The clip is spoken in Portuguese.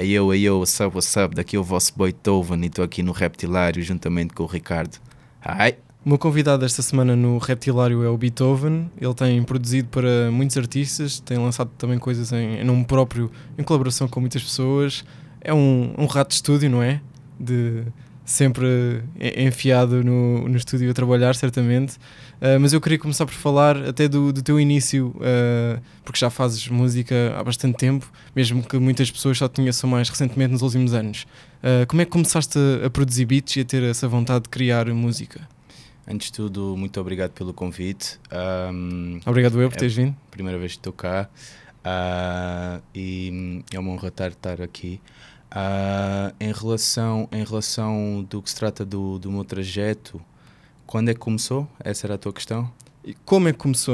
Aí eu, aí eu, what's up, what's up? Daqui é o vosso Beethoven e estou aqui no Reptilário juntamente com o Ricardo. Ai! O meu convidado esta semana no Reptilário é o Beethoven. Ele tem produzido para muitos artistas, tem lançado também coisas em, em nome próprio, em colaboração com muitas pessoas. É um, um rato de estúdio, não é? De sempre en- enfiado no, no estúdio a trabalhar, certamente. Uh, mas eu queria começar por falar até do, do teu início, uh, porque já fazes música há bastante tempo, mesmo que muitas pessoas só te conheçam mais recentemente nos últimos anos. Uh, como é que começaste a, a produzir beats e a ter essa vontade de criar música? Antes de tudo, muito obrigado pelo convite. Ahm, Obrigado eu por É- teres vindo. primeira vez que estou cá ah, e é uma honra estar aqui. Ah, em, relação, em relação do que se trata do, do meu trajeto, quando é que começou? Essa era a tua questão? E como é que começou?